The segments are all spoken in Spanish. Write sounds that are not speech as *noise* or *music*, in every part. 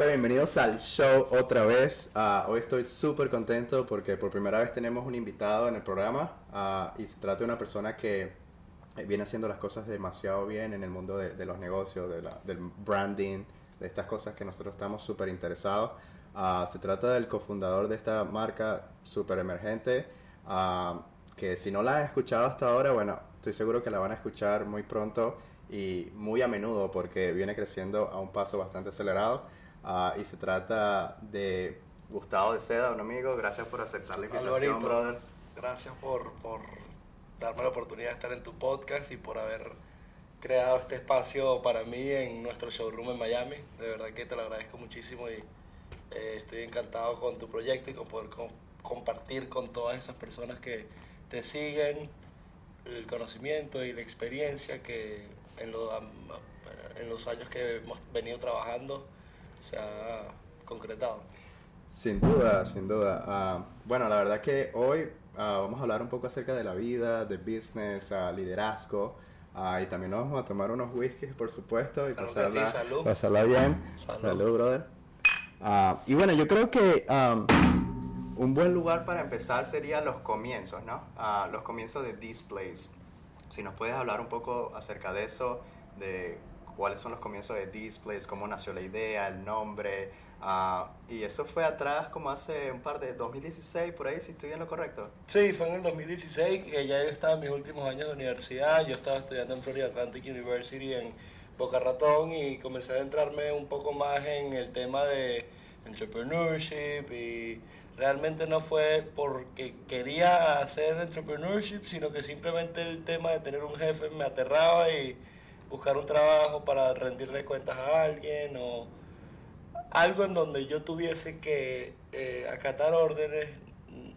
Hola, bienvenidos al show otra vez. Ah, hoy estoy súper contento porque por primera vez tenemos un invitado en el programa ah, y se trata de una persona que eh, viene haciendo las cosas demasiado bien en el mundo de, los negocios, de del branding, de estas cosas que nosotros estamos súper interesados. Ah, se trata del cofundador de esta marca súper emergente que si no la han escuchado hasta ahora, bueno, estoy seguro que la van a escuchar muy pronto y muy a menudo porque viene creciendo a un paso bastante acelerado. Ah, y se trata de Gustavo de Seda, un amigo. Gracias por aceptar la invitación, brother. Gracias por, por darme la oportunidad de estar en tu podcast y por haber creado este espacio para mí en nuestro showroom en Miami. De verdad que te lo agradezco muchísimo y eh, estoy encantado con tu proyecto y con poder compartir con todas esas personas que te siguen el conocimiento y la experiencia que en, en los años que hemos venido trabajando se ha concretado. Sin duda, sin duda. Ah, bueno, la verdad que hoy ah, vamos a hablar un poco acerca de la vida, de business, uh, liderazgo. y también nos vamos a tomar unos whiskies, por supuesto, y pasarla, pasarla, bien. Salud, brother. y bueno, yo creo que un buen lugar para empezar sería los comienzos, ¿no? los comienzos de Displays. Si nos puedes hablar un poco acerca de eso, de cuáles son los comienzos de Displays, cómo nació la idea, el nombre. Ah, y eso fue atrás como hace un par de 2016, por ahí, si estoy en lo correcto. Sí, fue en el 2016, que ya yo estaba en mis últimos años de universidad, yo estaba estudiando en Florida Atlantic University en Boca Ratón y comencé a adentrarme un poco más en el tema de entrepreneurship y realmente no fue porque quería hacer entrepreneurship, sino que simplemente el tema de tener un jefe me aterraba y buscar un trabajo para rendirle cuentas a alguien o algo en donde yo tuviese que eh, acatar órdenes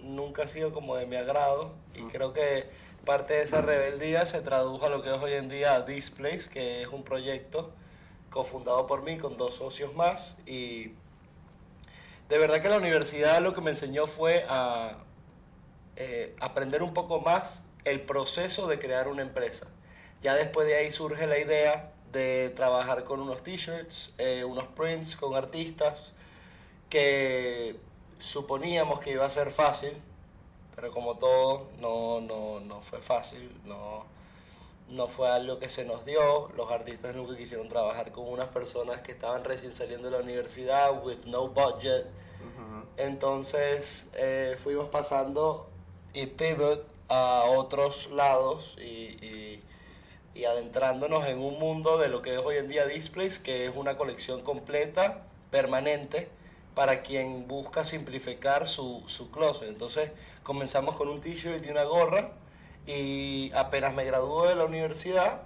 nunca ha sido como de mi agrado y creo que parte de esa rebeldía se tradujo a lo que es hoy en día Displays, que es un proyecto cofundado por mí con dos socios más y de verdad que la universidad lo que me enseñó fue a eh, aprender un poco más el proceso de crear una empresa. Ya después de ahí surge la idea de trabajar con unos t-shirts, eh, unos prints con artistas, que suponíamos que iba a ser fácil, pero como todo, no, no, no fue fácil, no, no fue algo que se nos dio. Los artistas nunca quisieron trabajar con unas personas que estaban recién saliendo de la universidad, with no budget. Entonces eh, fuimos pasando y pivot a otros lados y y adentrándonos en un mundo de lo que es hoy en día Displays, que es una colección completa, permanente, para quien busca simplificar su, su closet. Entonces comenzamos con un t-shirt y una gorra y apenas me graduó de la universidad,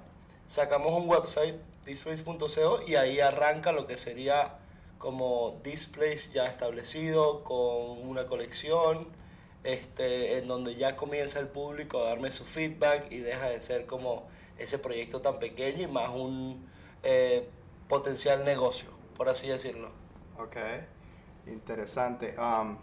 sacamos un website, displays.co, y ahí arranca lo que sería como displays ya establecido, con una colección, este, en donde ya comienza el público a darme su feedback y deja de ser como ese proyecto tan pequeño y más un eh, potencial negocio, por así decirlo. Ok, interesante. Um,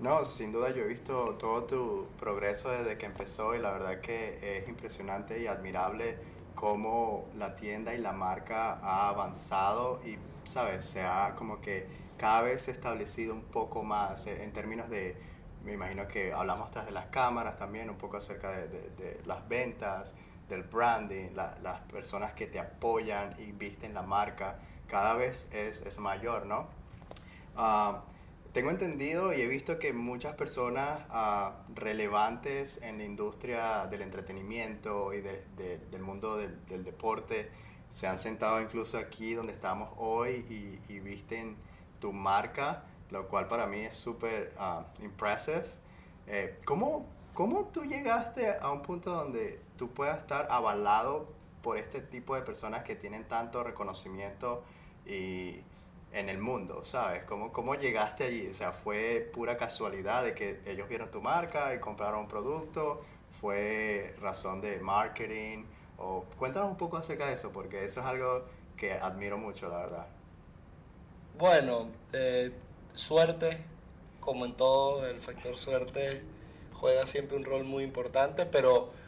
no, sin duda yo he visto todo tu progreso desde que empezó y la verdad que es impresionante y admirable cómo la tienda y la marca ha avanzado y, ¿sabes? Se ha como que cada vez establecido un poco más eh, en términos de, me imagino que hablamos tras de las cámaras también, un poco acerca de, de las ventas, del branding, las personas que te apoyan y visten la marca, cada vez es, es mayor, ¿no? Ah, tengo entendido y he visto que muchas personas uh, relevantes en la industria del entretenimiento y de, del mundo del, del, deporte se han sentado incluso aquí donde estamos hoy y, y visten tu marca, lo cual para mí es súper uh, impressive. Eh, ¿cómo, ¿Cómo tú llegaste a un punto donde tú puedas estar avalado por este tipo de personas que tienen tanto reconocimiento y en el mundo, ¿sabes? ¿Cómo, ¿Cómo llegaste allí? O sea, ¿fue pura casualidad de que ellos vieron tu marca y compraron un producto? ¿Fue razón de marketing? O cuéntanos un poco acerca de eso, porque eso es algo que admiro mucho, la verdad. Bueno, eh, suerte, como en todo, el factor suerte juega siempre un rol muy importante, pero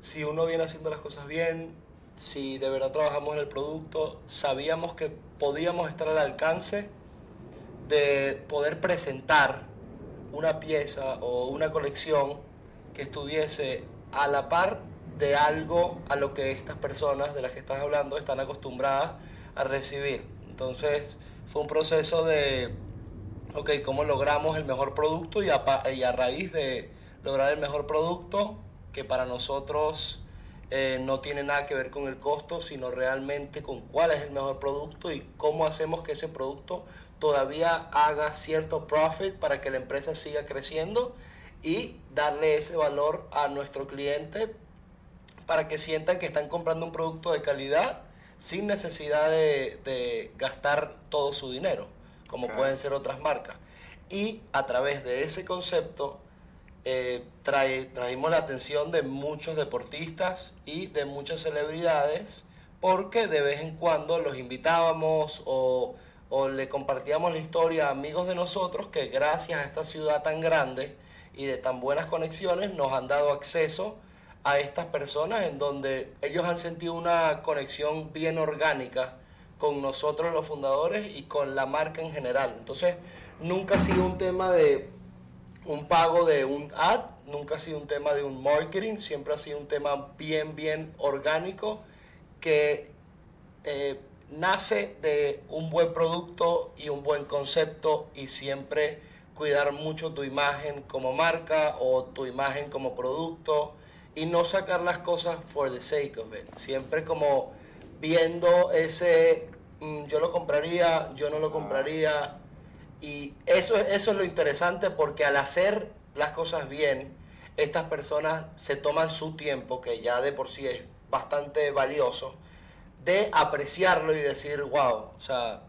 si uno viene haciendo las cosas bien, si de verdad trabajamos en el producto, sabíamos que podíamos estar al alcance de poder presentar una pieza o una colección que estuviese a la par de algo a lo que estas personas de las que estás hablando están acostumbradas a recibir. Entonces fue un proceso de, ok, ¿cómo logramos el mejor producto? Y a, y a raíz de lograr el mejor producto, que para nosotros eh, no tiene nada que ver con el costo, sino realmente con cuál es el mejor producto y cómo hacemos que ese producto todavía haga cierto profit para que la empresa siga creciendo y darle ese valor a nuestro cliente para que sientan que están comprando un producto de calidad sin necesidad de, gastar todo su dinero, como pueden ser otras marcas. Y a través de ese concepto eh, trae, traímos la atención de muchos deportistas y de muchas celebridades porque de vez en cuando los invitábamos o, o le compartíamos la historia a amigos de nosotros que gracias a esta ciudad tan grande y de tan buenas conexiones nos han dado acceso a estas personas en donde ellos han sentido una conexión bien orgánica con nosotros los fundadores y con la marca en general. Entonces, nunca ha sido un tema de un pago de un ad, nunca ha sido un tema de un marketing, siempre ha sido un tema bien, bien orgánico que eh, nace de un buen producto y un buen concepto y siempre cuidar mucho tu imagen como marca o tu imagen como producto y no sacar las cosas for the sake of it. Siempre como viendo ese, mm, yo lo compraría, yo no lo compraría, y eso, eso es lo interesante porque al hacer las cosas bien, estas personas se toman su tiempo, que ya de por sí es bastante valioso, de apreciarlo y decir, wow, o sea,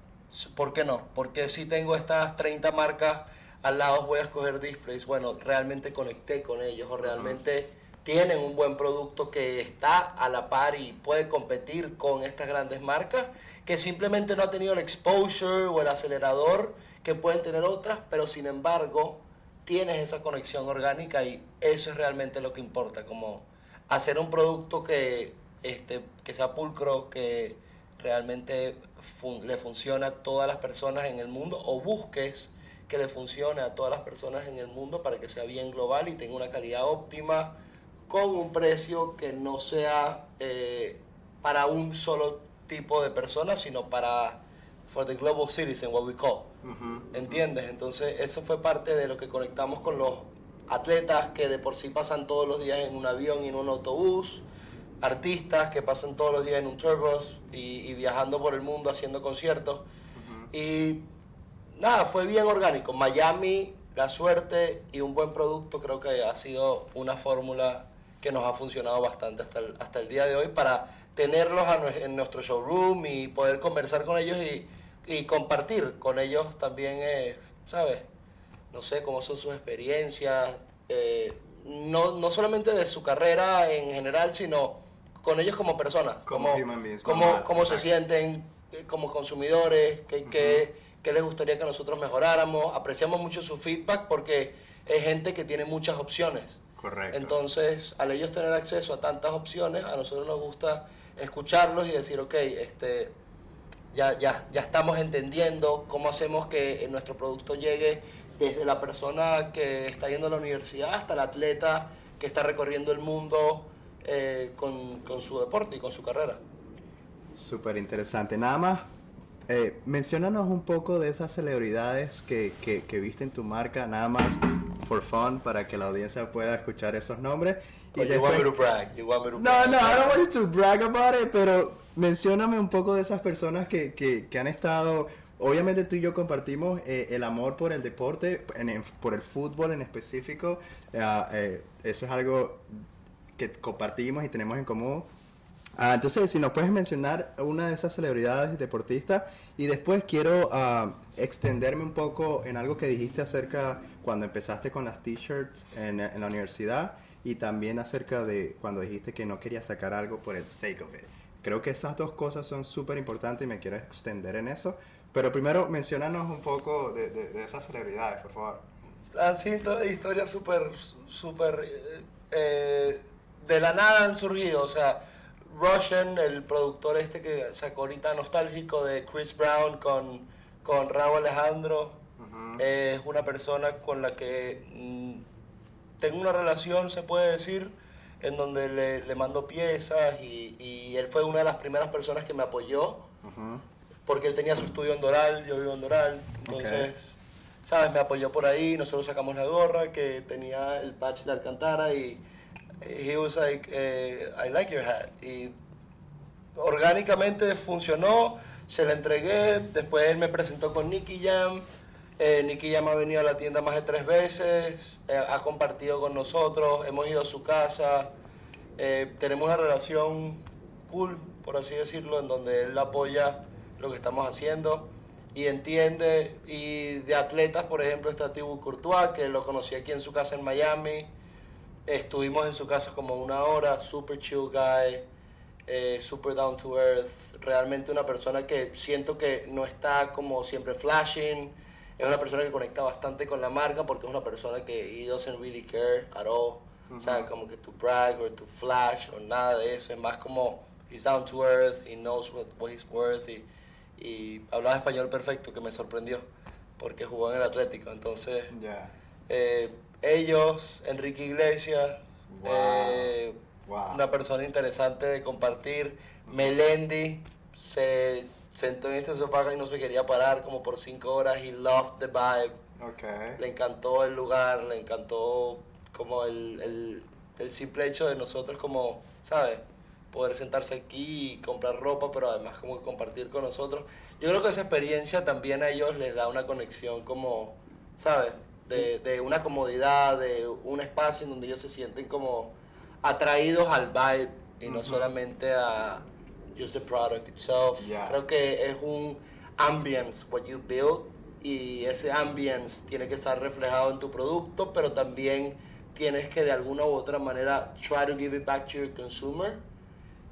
¿por qué no? Porque si tengo estas 30 marcas al lado voy a escoger displays, bueno, realmente conecté con ellos o realmente tienen un buen producto que está a la par y puede competir con estas grandes marcas, que simplemente no ha tenido el exposure o el acelerador que pueden tener otras, pero sin embargo tienes esa conexión orgánica y eso es realmente lo que importa, como hacer un producto que, este, que sea pulcro, que realmente le funcione a todas las personas en el mundo o busques que le funcione a todas las personas en el mundo para que sea bien global y tenga una calidad óptima con un precio que no sea eh, para un solo tipo de personas, sino para for the global citizen, what we call. ¿Entiendes? Entonces, eso fue parte de lo que conectamos con los atletas que de por sí pasan todos los días en un avión y en un autobús, artistas que pasan todos los días en un turbus y, viajando por el mundo haciendo conciertos. Y nada, fue bien orgánico. Miami, la suerte y un buen producto creo que ha sido una fórmula que nos ha funcionado bastante hasta el, hasta el día de hoy para tenerlos en nuestro showroom y poder conversar con ellos y y compartir con ellos también, eh, ¿sabes? No sé cómo son sus experiencias, eh, no, no solamente de su carrera en general, sino con ellos como personas, como, como, cómo se sienten eh, como consumidores, qué que, les gustaría que nosotros mejoráramos. Apreciamos mucho su feedback porque es gente que tiene muchas opciones. Correcto. Entonces, al ellos tener acceso a tantas opciones, a nosotros nos gusta escucharlos y decir, ok, este, ya, ya, ya estamos entendiendo cómo hacemos que nuestro producto llegue desde la persona que está yendo a la universidad hasta el atleta que está recorriendo el mundo eh, con, su deporte y con su carrera. Súper interesante. Nada más, eh, mencionanos un poco de esas celebridades que, que, viste en tu marca, nada más for fun, para que la audiencia pueda escuchar esos nombres. Y you want me to brag. You want me to no, no, I don't want you to brag about it, pero mencióname un poco de esas personas que, que, que han estado obviamente tú y yo compartimos eh, el amor por el deporte, por el fútbol en específico. Eh, eh, eso es algo que compartimos y tenemos en común. Ah, entonces, si nos puedes mencionar una de esas celebridades deportistas. Y después quiero ah, extenderme un poco en algo que dijiste acerca cuando empezaste con las t-shirts en, en la universidad y también acerca de cuando dijiste que no querías sacar algo por el sake of it. Creo que esas dos cosas son súper importantes y me quiero extender en eso. Pero primero, mencionanos un poco de, de, esas celebridades, por favor. Han sido historias súper, súper... Eh, de la nada han surgido, o sea, Russian, el productor este que sacó ahorita nostálgico de Chris Brown con, con Raúl Alejandro, Es una persona con la que mm, tengo una relación, se puede decir, en donde le, le mando piezas y, y, él fue una de las primeras personas que me apoyó. Porque él tenía su estudio en Doral, yo vivo en Doral. Entonces, ¿sabes? Me apoyó por ahí, nosotros sacamos la gorra que tenía el patch de Alcantara y he was like, eh, I like your hat. Y orgánicamente funcionó, se la entregué, después él me presentó con Nicky Jam. Eh, Nicky Jam ha venido a la tienda más de tres veces, eh, ha compartido con nosotros, hemos ido a su casa, eh, tenemos una relación cool, por así decirlo, en donde él apoya lo que estamos haciendo y entiende. Y de atletas, por ejemplo, está Thibaut Courtois, que lo conocí aquí en su casa en Miami. Estuvimos en su casa como una hora, super chill guy, eh, super down to earth, realmente una persona que siento que no está como siempre flashing, es una persona que conecta bastante con la marca porque es una persona que he doesn't really care at all, o sea, como que to brag or to flash o nada de eso, es más como he's down to earth, he knows what, what he's worth y, y hablaba español perfecto que me sorprendió porque jugó en el Atlético, entonces eh, ellos, Enrique Iglesias, eh, una persona interesante de compartir, Melendi se sentó en este sofá y no se quería parar como por cinco horas. He loved the vibe. Okay. Le encantó el lugar, le encantó como el, el, simple hecho de nosotros como, ¿sabes? Poder sentarse aquí y comprar ropa, pero además como compartir con nosotros. Yo creo que esa experiencia también a ellos les da una conexión como, ¿sabes? De, de una comodidad, de un espacio en donde ellos se sienten como atraídos al vibe y no solamente a just the product itself. Creo que es un ambience what you build y ese ambience tiene que estar reflejado en tu producto, pero también tienes que de alguna u otra manera try to give it back to your consumer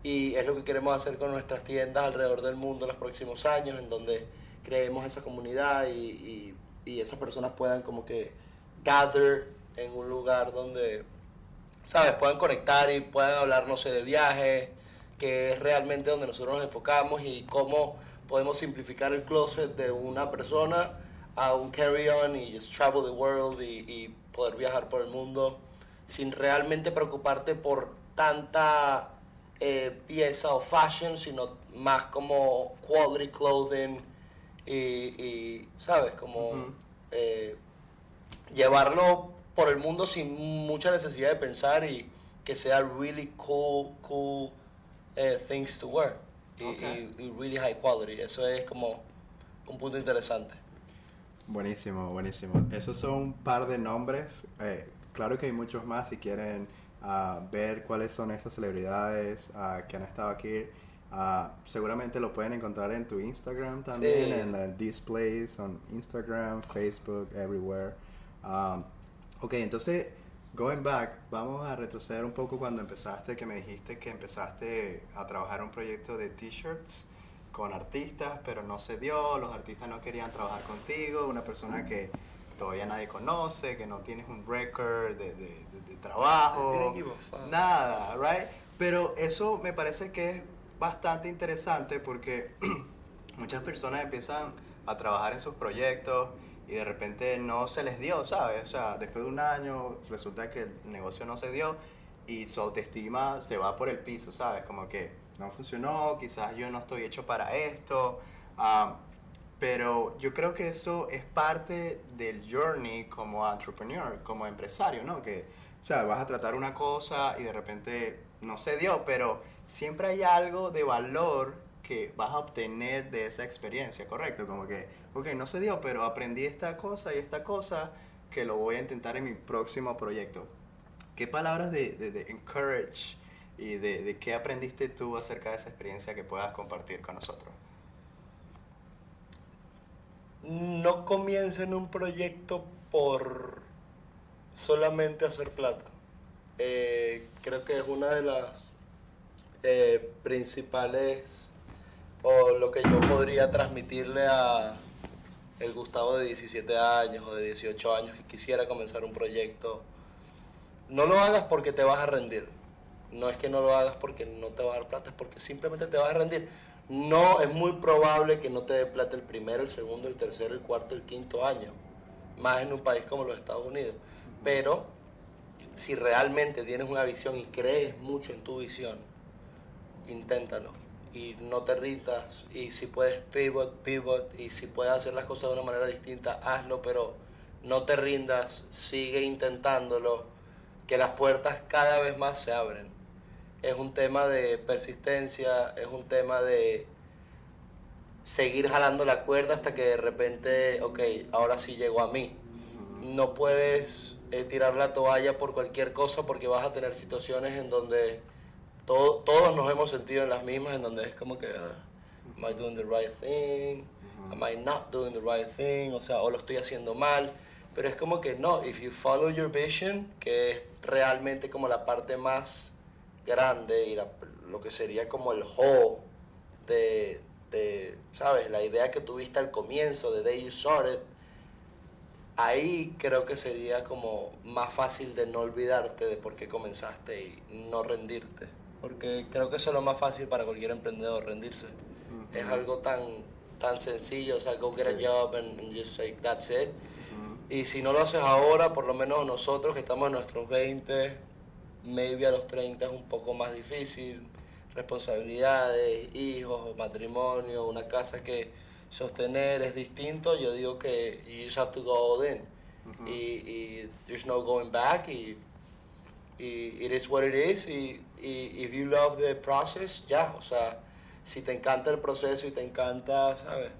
y es lo que queremos hacer con nuestras tiendas alrededor del mundo en los próximos años, en donde creemos esa comunidad y, y, y esas personas puedan como que gather en un lugar donde ¿sabes? Puedan conectar y puedan hablar, no sé, de viajes, que es realmente donde nosotros nos enfocamos y cómo podemos simplificar el closet de una persona a un carry-on y just travel the world y, poder viajar por el mundo sin realmente preocuparte por tanta eh, pieza o fashion, sino más como quality clothing y, ¿sabes? Como eh, llevarlo por el mundo sin mucha necesidad de pensar y que sea really cool, cool eh, things to wear y, really high quality. Eso es como un punto interesante. Buenísimo, buenísimo. Esos son un par de nombres. Eh, claro que hay muchos más si quieren ah, ver cuáles son esas celebridades ah, que han estado aquí. Uh, seguramente lo pueden encontrar en tu Instagram también, en the displays on Instagram, Facebook, everywhere. Um, Ok, entonces, going back, vamos a retroceder un poco cuando empezaste, que me dijiste que empezaste a trabajar un proyecto de t-shirts con artistas, pero no se dio, los artistas no querían trabajar contigo, una persona que todavía nadie conoce, que no tienes un record de, de, de, trabajo, nada, right? Pero eso me parece que es bastante interesante porque *clears throat* muchas personas empiezan a trabajar en sus proyectos y de repente no se les dio, ¿sabes? O sea, después de un año resulta que el negocio no se dio y su autoestima se va por el piso, ¿sabes? Como que no funcionó, quizás yo no estoy hecho para esto. Ah, pero yo creo que eso es parte del journey como entrepreneur, como empresario, ¿no? Que, o sea, vas a tratar una cosa y de repente no se dio, pero siempre hay algo de valor que vas a obtener de esa experiencia, ¿correcto? Como que ok, no se dio, pero aprendí esta cosa y esta cosa que lo voy a intentar en mi próximo proyecto. ¿Qué palabras de, de, encourage y de, de, qué aprendiste tú acerca de esa experiencia que puedas compartir con nosotros? No comiencen un proyecto por solamente hacer plata. Eh, creo que es una de las eh, principales o lo que yo podría transmitirle a, el Gustavo de 17 años o de 18 años que quisiera comenzar un proyecto, no lo hagas porque te vas a rendir. No es que no lo hagas porque no te va a dar plata, es porque simplemente te vas a rendir. no es muy probable que no te dé plata el primero, el segundo, el tercero, el cuarto, el quinto año, más en un país como los Estados Unidos. Pero si realmente tienes una visión y crees mucho en tu visión, inténtalo y no te rindas y si puedes pivot, pivot y si puedes hacer las cosas de una manera distinta, hazlo, pero no te rindas, sigue intentándolo, que las puertas cada vez más se abren. Es un tema de persistencia, es un tema de seguir jalando la cuerda hasta que de repente, ok, ahora sí llegó a mí. No puedes eh, tirar la toalla por cualquier cosa porque vas a tener situaciones en donde todos nos hemos sentido en las mismas, en donde es como que, ah, am I doing the right thing? Am I not doing the right thing? O sea, o lo estoy haciendo mal. Pero es como que no, if you follow your vision, que es realmente como la parte más grande y lo que sería como el whole de, de, ¿sabes? La idea que tuviste al comienzo, de Day You Started, ahí creo que sería como más fácil de no olvidarte de por qué comenzaste y no rendirte porque creo que eso es lo más fácil para cualquier emprendedor, rendirse. Es algo tan, tan sencillo, o sea, go get a job and, just say, that's it. Y si no lo haces ahora, por lo menos nosotros que estamos en nuestros 20, maybe a los 30 es un poco más difícil, responsabilidades, hijos, matrimonio, una casa que sostener es distinto, yo digo que you just have to go all in. y, y, there's no going back y it is what it is y, y if you love the process, ya, o sea, si te encanta el proceso y te encanta, ¿sabes?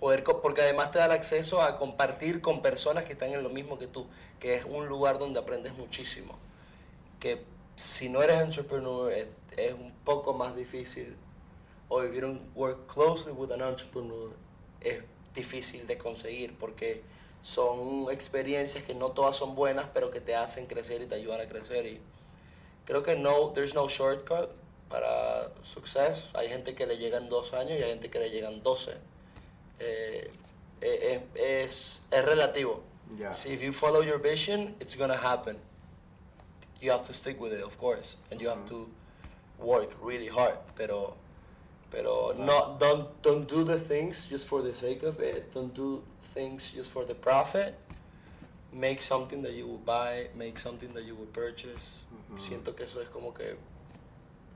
Poder, porque además te da el acceso a compartir con personas que están en lo mismo que tú, que es un lugar donde aprendes muchísimo. Que si no eres entrepreneur es, es un poco más difícil, o if you don't work closely with an entrepreneur, es difícil de conseguir porque son experiencias que no todas son buenas, pero que te hacen crecer y te ayudan a crecer. Y creo que no, there's no shortcut para success. Hay gente que le llegan dos años y hay gente que le llegan 12. Eh, eh, eh, es, es relativo. Yeah. If you follow your vision, it's gonna happen. You have to stick with it, of course, and you have to work really hard. Pero, pero no, don't don't do the things just for the sake of it. Don't do things just for the profit. Make something that you will buy, make something that you will purchase. Siento que eso es como que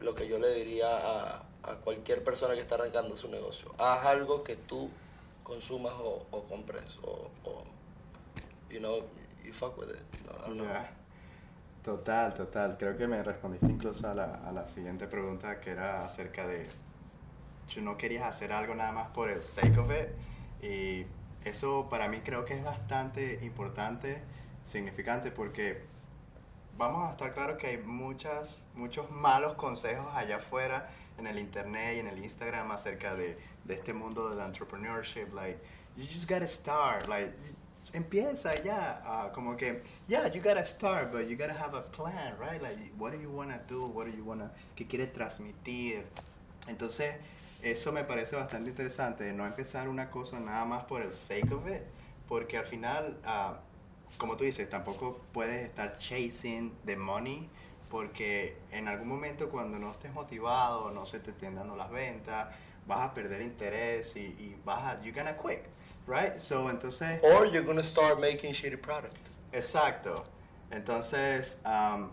lo que yo le diría a, a, cualquier persona que está arrancando su negocio. Haz algo que tú consumas o, o compres o, o, you know, you fuck with it. Total, total. Creo que me respondiste incluso a la, a la siguiente pregunta que era acerca de, si no querías hacer algo nada más por el sake of it y eso para mí creo que es bastante importante, significante, porque vamos a estar claros que hay muchas, muchos malos consejos allá afuera en el internet y en el Instagram acerca de, de este mundo del entrepreneurship, like, you just gotta start, like, empieza ya, uh, como que, yeah, you gotta start, but you gotta have a plan, right? Like, what do you wanna do? What do you wanna, qué quieres transmitir? Entonces, eso me parece bastante interesante, no empezar una cosa nada más por el sake of it, porque al final, ah, como tú dices, tampoco puedes estar chasing the money, porque en algún momento cuando no estés motivado, no se te estén dando las ventas, vas a perder interés y, y vas a, you're gonna quit, right? So, entonces... Or you're gonna start making shitty product. Exacto. Entonces, um,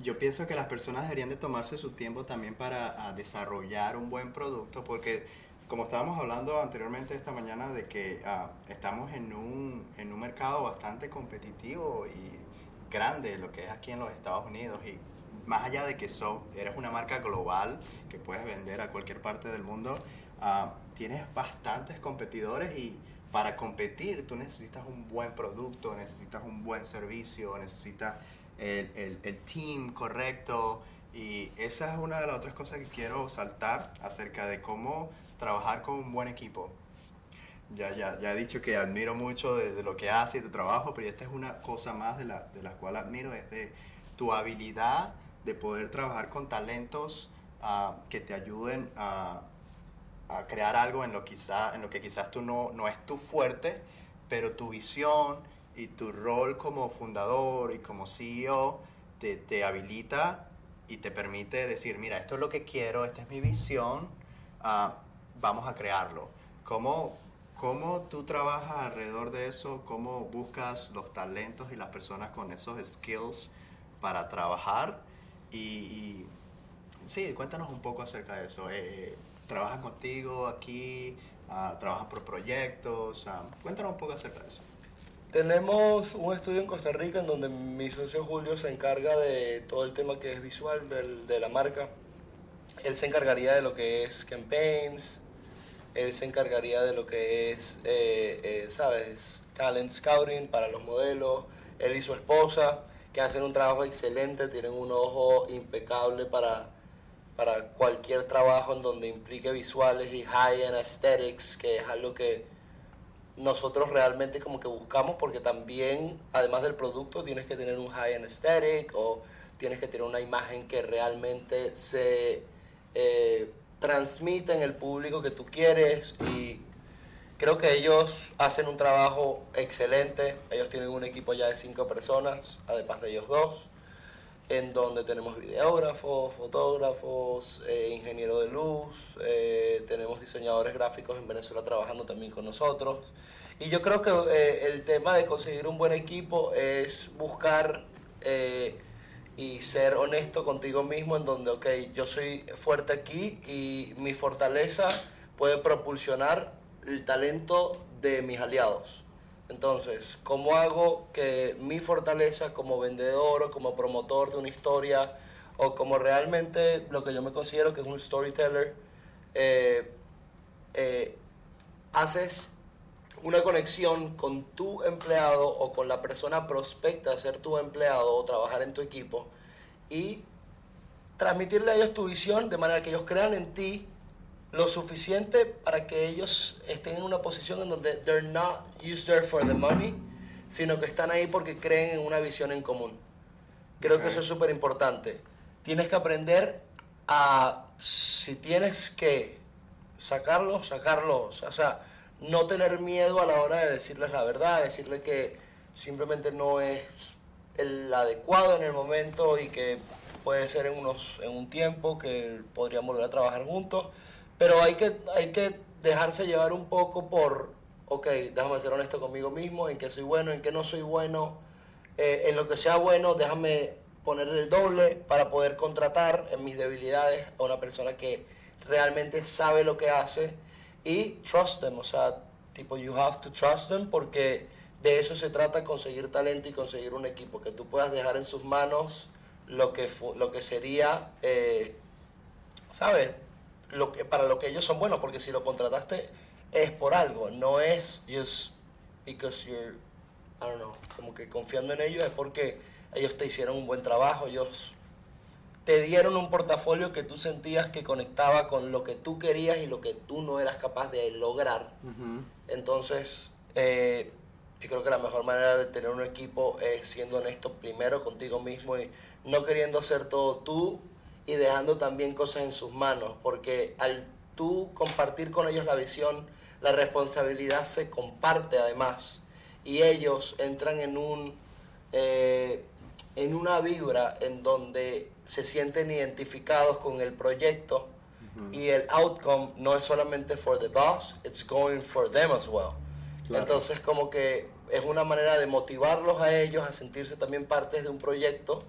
yo pienso que las personas deberían de tomarse su tiempo también para desarrollar un buen producto porque como estábamos hablando anteriormente esta mañana de que ah, estamos en un, en un mercado bastante competitivo y grande, lo que es aquí en los Estados Unidos y más allá de que so, eres una marca global que puedes vender a cualquier parte del mundo, uh, tienes bastantes competidores y para competir tú necesitas un buen producto, necesitas un buen servicio, necesitas el, el, el, team correcto. Y esa es una de las otras cosas que quiero saltar acerca de cómo trabajar con un buen equipo. Ya, ya, ya he dicho que admiro mucho de, lo que hace y tu trabajo, pero esta es una cosa más de, la, de las cuales admiro, es de tu habilidad de poder trabajar con talentos uh, que te ayuden a, a, crear algo en lo, quizá, en lo que quizás tú no, no es tu fuerte, pero tu visión y tu rol como fundador y como CEO te, te habilita y te permite decir, mira, esto es lo que quiero, esta es mi visión, ah, vamos a crearlo. ¿Cómo, ¿Cómo tú trabajas alrededor de eso? ¿Cómo buscas los talentos y las personas con esos skills para trabajar? Y, sí, cuéntanos un poco acerca de eso. Eh, ¿Trabajan contigo aquí? Uh, ¿Trabajan por proyectos? Ah, cuéntanos un poco acerca de eso. Tenemos un estudio en Costa Rica en donde mi socio Julio se encarga de todo el tema que es visual del, de la marca. Él se encargaría de lo que es campaigns, él se encargaría de lo que es, eh, eh, ¿sabes? Talent scouting para los modelos. Él y su esposa, que hacen un trabajo excelente, tienen un ojo impecable para, para cualquier trabajo en donde implique visuales y high-end aesthetics, que es algo que nosotros realmente como que buscamos porque también, además del producto, tienes que tener un high-end aesthetic o tienes que tener una imagen que realmente se eh, transmita en el público que tú quieres y creo que ellos hacen un trabajo excelente. Ellos tienen un equipo ya de cinco personas, además de ellos dos en donde tenemos videógrafos, fotógrafos, eh, ingeniero de luz, eh, tenemos diseñadores gráficos en Venezuela trabajando también con nosotros. Y yo creo que eh, el tema de conseguir un buen equipo es buscar y ser honesto contigo mismo en donde, ok, yo soy fuerte aquí y mi fortaleza puede propulsionar el talento de mis aliados. Entonces, ¿cómo hago que mi fortaleza como vendedor o como promotor de una historia o como realmente lo que yo me considero que es un storyteller, eh, eh, haces una conexión con tu empleado o con la persona prospecta ser tu empleado o trabajar en tu equipo y transmitirle a ellos tu visión de manera que ellos crean en ti lo suficiente para que ellos estén en una posición en donde they're not used there for the money, sino que están ahí porque creen en una visión en común. Creo que eso es súper importante. Tienes que aprender a, si tienes que sacarlo, sacarlo. O sea, no tener miedo a la hora de decirles la verdad, decirles que simplemente no es el adecuado en el momento y que puede ser en, unos, en un tiempo que podríamos volver a trabajar juntos pero hay que, hay que dejarse llevar un poco por, ok, déjame ser honesto conmigo mismo, en qué soy bueno, en qué no soy bueno, eh, en lo que sea bueno, déjame ponerle el doble para poder contratar en mis debilidades a una persona que realmente sabe lo que hace y trust them, o sea, tipo, you have to trust them porque de eso se trata conseguir talento y conseguir un equipo, que tú puedas dejar en sus manos lo que, lo que sería, eh, ¿sabes? Lo que, para lo que ellos son buenos, porque si lo contrataste es por algo, no es just because you're, I don't know, como que confiando en ellos es porque ellos te hicieron un buen trabajo, ellos te dieron un portafolio que tú sentías que conectaba con lo que tú querías y lo que tú no eras capaz de lograr. Entonces, eh, yo creo que la mejor manera de tener un equipo es siendo honesto primero contigo mismo y no queriendo ser todo tú y dejando también cosas en sus manos, porque al tú compartir con ellos la visión, la responsabilidad se comparte además y ellos entran en un eh, en una vibra en donde se sienten identificados con el proyecto y el outcome no es solamente for the boss, it's going for them as well. Entonces como que es una manera de motivarlos a ellos a sentirse también partes de un proyecto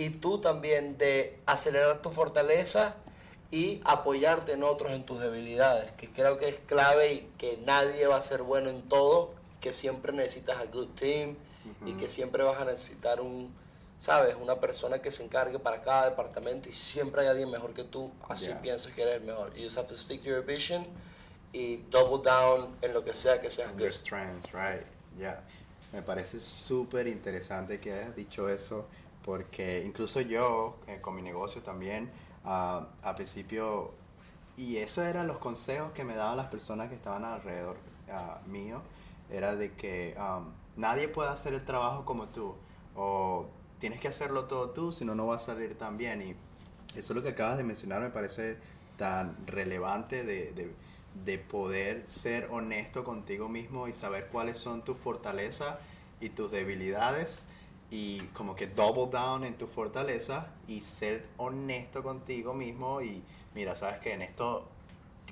y tú también de acelerar tu fortaleza y apoyarte en otros en tus debilidades, que creo que es clave y que nadie va a ser bueno en todo, que siempre necesitas a good team y que siempre vas a necesitar un, sabes, una persona que se encargue para cada departamento y siempre hay alguien mejor que tú, así piensas que eres el mejor. You just have to stick to your vision y double down en lo que sea que seas good. strength, right? Yeah. Me parece súper interesante que hayas dicho eso porque incluso yo eh, con mi negocio también, uh, al principio, y eso eran los consejos que me daban las personas que estaban alrededor uh, mío, era de que nadie puede hacer el trabajo como tú, o tienes que hacerlo todo tú, si no, no va a salir tan bien. Y eso es lo que acabas de mencionar, me parece tan relevante de, de, de poder ser honesto contigo mismo y saber cuáles son tus fortalezas y tus debilidades y como que double down en tu fortaleza y ser honesto contigo mismo y mira, sabes que en esto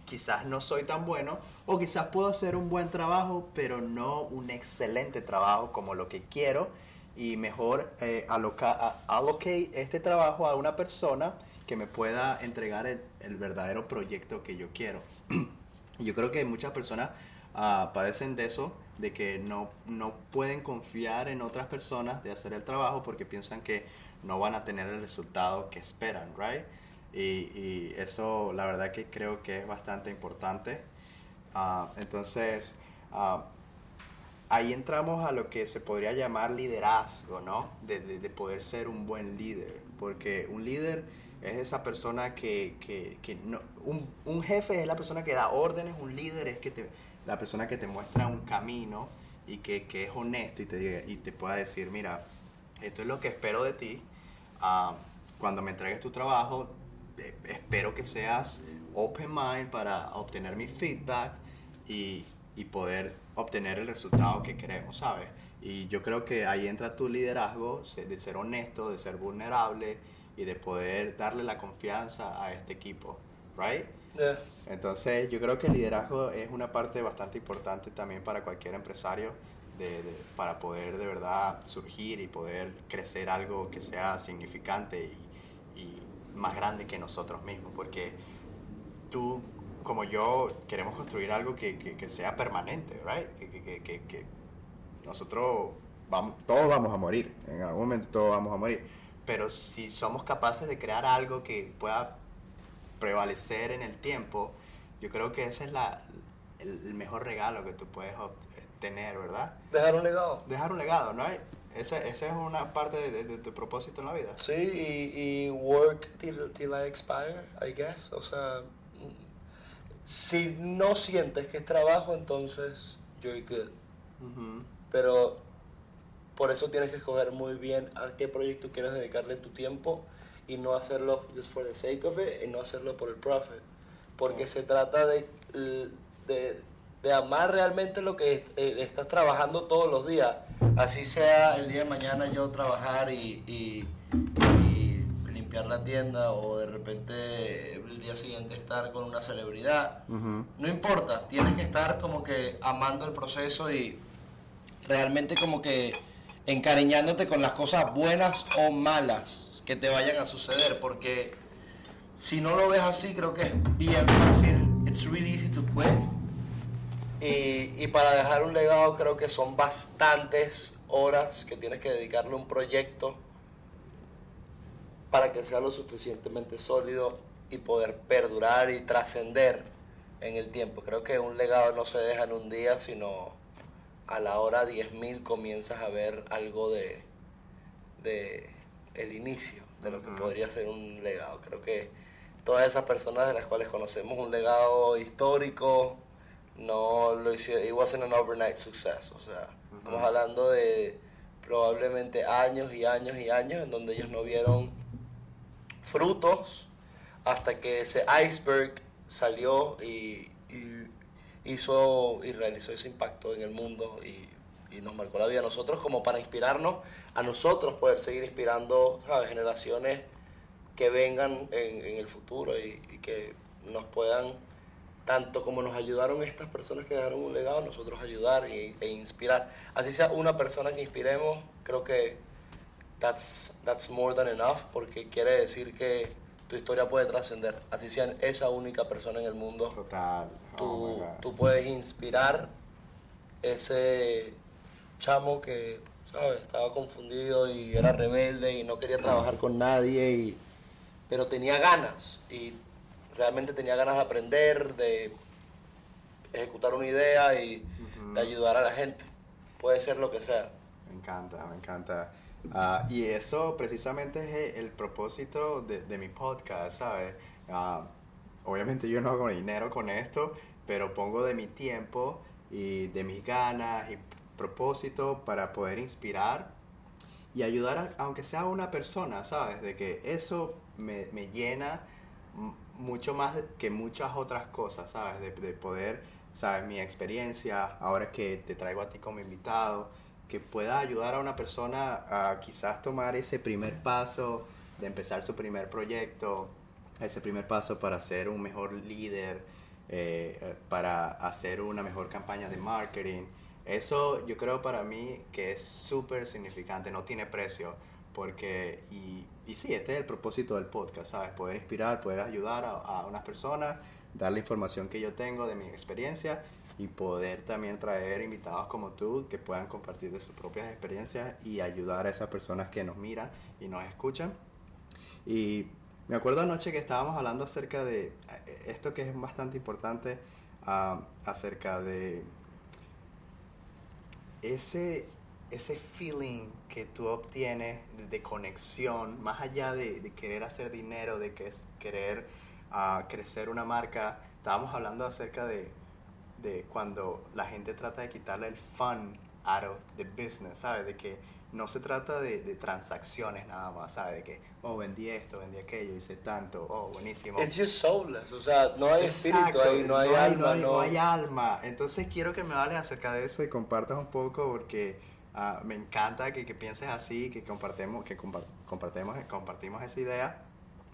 quizás no soy tan bueno o quizás puedo hacer un buen trabajo, pero no un excelente trabajo como lo que quiero y mejor eh, allocate este trabajo a una persona que me pueda entregar el, el verdadero proyecto que yo quiero. *clears throat* yo creo que muchas personas uh, padecen de eso, de que no, no pueden confiar en otras personas de hacer el trabajo porque piensan que no van a tener el resultado que esperan, right? Y, y eso la verdad que creo que es bastante importante. Uh, entonces, uh, ahí entramos a lo que se podría llamar liderazgo, ¿no? De, de, de, poder ser un buen líder, porque un líder es esa persona que, que, que no, un, un, jefe es la persona que da órdenes, un líder es que te, la persona que te muestra un camino y que, que es honesto y te, y te pueda decir, mira, esto es lo que espero de ti, uh, cuando me entregues tu trabajo, eh, espero que seas open mind para obtener mi feedback y, y poder obtener el resultado que queremos, ¿sabes? Y yo creo que ahí entra tu liderazgo de ser honesto, de ser vulnerable y de poder darle la confianza a este equipo, ¿right? Yeah. Entonces yo creo que el liderazgo es una parte bastante importante también para cualquier empresario de, para poder de verdad surgir y poder crecer algo que sea significante y, más grande que nosotros mismos, porque tú como yo queremos construir algo que, que, que sea permanente, right? Que, que, nosotros vamos, todos vamos a morir, en algún momento todos vamos a morir, pero si somos capaces de crear algo que pueda prevalecer en el tiempo, yo creo que ese es la, el, el mejor regalo que tú puedes tener, ¿verdad? Dejar un legado. Dejar un legado, ¿no? Esa, esa es una parte de, de, de, tu propósito en la vida. Sí, y, y work till, till I expire, I guess. O sea, si no sientes que es trabajo, entonces you're good. Uh -huh. Pero por eso tienes que escoger muy bien a qué proyecto quieres dedicarle tu tiempo y no hacerlo just for the sake of it y no hacerlo por el profit. Porque se trata de, de, de, amar realmente lo que estás trabajando todos los días. Así sea el día de mañana yo trabajar y, y, y limpiar la tienda o de repente el día siguiente estar con una celebridad. Uh -huh. No importa, tienes que estar como que amando el proceso y realmente como que encariñándote con las cosas buenas o malas que te vayan a suceder, porque si no lo ves así, creo que es bien fácil. It's really easy to quit. Y, y, para dejar un legado, creo que son bastantes horas que tienes que dedicarle a un proyecto para que sea lo suficientemente sólido y poder perdurar y trascender en el tiempo. Creo que un legado no se deja en un día, sino a la hora 10.000 comienzas a ver algo de, de el inicio de lo que uh -huh. podría ser un legado. Creo que todas esas personas de las cuales conocemos un legado histórico no lo hicieron, it wasn't an overnight success, o sea, uh -huh. estamos hablando de probablemente años y años y años en donde ellos no vieron frutos hasta que ese iceberg salió y, y hizo y realizó ese impacto en el mundo y, y, nos marcó la vida a nosotros como para inspirarnos a nosotros poder seguir inspirando ¿sabes? generaciones que vengan en, en el futuro y, y, que nos puedan tanto como nos ayudaron estas personas que dejaron un legado nosotros ayudar e, e inspirar así sea una persona que inspiremos creo que that's, that's more than enough porque quiere decir que tu historia puede trascender, así sean esa única persona en el mundo. Total. Tú, oh tú puedes inspirar ese chamo que, ¿sabes? Estaba confundido y era rebelde y no quería trabajar con nadie, y, pero tenía ganas y realmente tenía ganas de aprender, de ejecutar una idea y uh -huh. de ayudar a la gente. Puede ser lo que sea. Me encanta, me encanta. Uh, y eso precisamente es el propósito de, de mi podcast, ¿sabes? Uh, obviamente yo no hago dinero con esto, pero pongo de mi tiempo y de mis ganas y propósito para poder inspirar y ayudar a, aunque sea una persona, ¿sabes? De que eso me, me llena mucho más que muchas otras cosas, ¿sabes? De, de poder, ¿sabes? Mi experiencia, ahora que te traigo a ti como invitado, que pueda ayudar a una persona a quizás tomar ese primer paso de empezar su primer proyecto, ese primer paso para ser un mejor líder, eh, eh, para hacer una mejor campaña de marketing. Eso yo creo para mí que es súper significante, no tiene precio, porque, y, y, sí, este es el propósito del podcast, ¿sabes? Poder inspirar, poder ayudar a, a unas personas, dar la información que yo tengo de mi experiencia y poder también traer invitados como tú que puedan compartir de sus propias experiencias y ayudar a esas personas que nos miran y nos escuchan. Y me acuerdo anoche que estábamos hablando acerca de eh, esto que es bastante importante, uh, acerca de ese, ese feeling que tú obtienes de, conexión, más allá de, querer hacer dinero, de que es querer uh, crecer una marca. Estábamos hablando acerca de de cuando la gente trata de quitarle el fun out of the business, ¿sabes? De que no se trata de, de, transacciones nada más, ¿sabes? De que, oh, vendí esto, vendí aquello, hice tanto, oh, buenísimo. It's just soulless, o sea, no hay espíritu ahí, no, hay, alma. No hay, no hay, alma. Entonces quiero que me hables acerca de eso y compartas un poco porque uh, me encanta que, que, pienses así, que compartemos, que compartimos, compartimos esa idea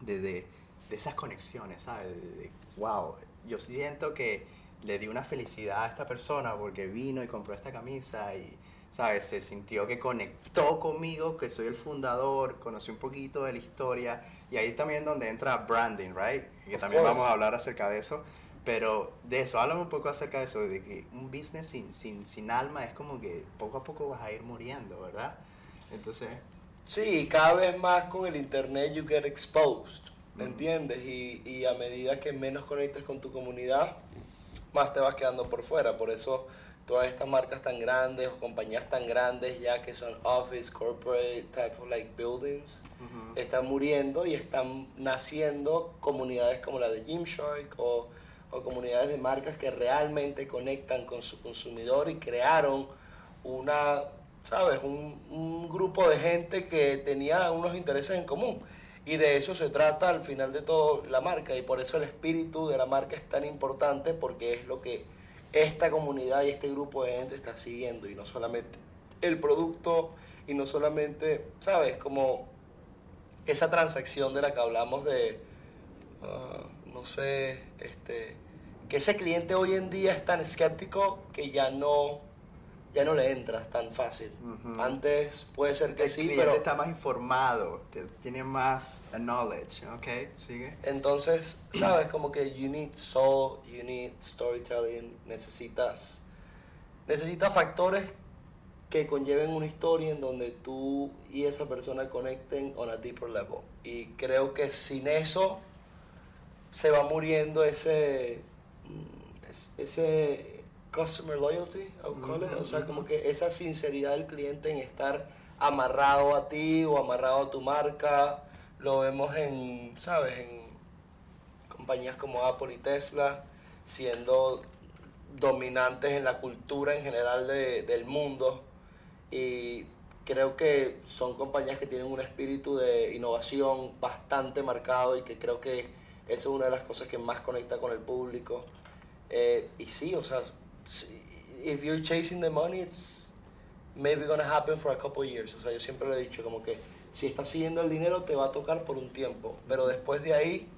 de, de, de esas conexiones, ¿sabes? De, wow, yo siento que le di una felicidad a esta persona porque vino y compró esta camisa y, ¿sabes? Se sintió que conectó conmigo, que soy el fundador, conocí un poquito de la historia y ahí también donde entra branding, ¿right? Que también vamos a hablar acerca de eso. Pero de eso, háblame un poco acerca de eso, de que un business sin, sin, sin alma es como que poco a poco vas a ir muriendo, ¿verdad? Entonces... Sí, cada vez más con el internet you get exposed, ¿me entiendes? Y, y a medida que menos conectes con tu comunidad, más te vas quedando por fuera. Por eso todas estas marcas tan grandes o compañías tan grandes ya que son office, corporate, type of like buildings, están muriendo y están naciendo comunidades como la de Gymshark o, o comunidades de marcas que realmente conectan con su consumidor y crearon una, ¿sabes? Un, un grupo de gente que tenía unos intereses en común. Y de eso se trata al final de todo la marca y por eso el espíritu de la marca es tan importante porque es lo que esta comunidad y este grupo de gente está siguiendo y no solamente el producto y no solamente, ¿sabes? Como esa transacción de la que hablamos de, uh, no sé, este, que ese cliente hoy en día es tan escéptico que ya no ya no le entras tan fácil. Antes puede ser que el sí, pero... está más informado, tiene más knowledge, ¿ok? Sigue. Entonces, *clears throat* sabes, como que you need soul, you need storytelling, necesitas, necesitas factores que conlleven una historia en donde tú y esa persona conecten on a deeper level. Y creo que sin eso se va muriendo ese, mm, ese customer loyalty, o sea, como que esa sinceridad del cliente en estar amarrado a ti o amarrado a tu marca, lo vemos en, ¿sabes? En compañías como Apple y Tesla, siendo dominantes en la cultura en general de, del mundo y creo que son compañías que tienen un espíritu de innovación bastante marcado y que creo que eso es una de las cosas que más conecta con el público. Eh, y sí, o sea, if you're chasing the money, it's maybe gonna happen for a couple years. O sea, yo siempre lo he dicho, como que si estás siguiendo el dinero te va a tocar por un tiempo, pero después de ahí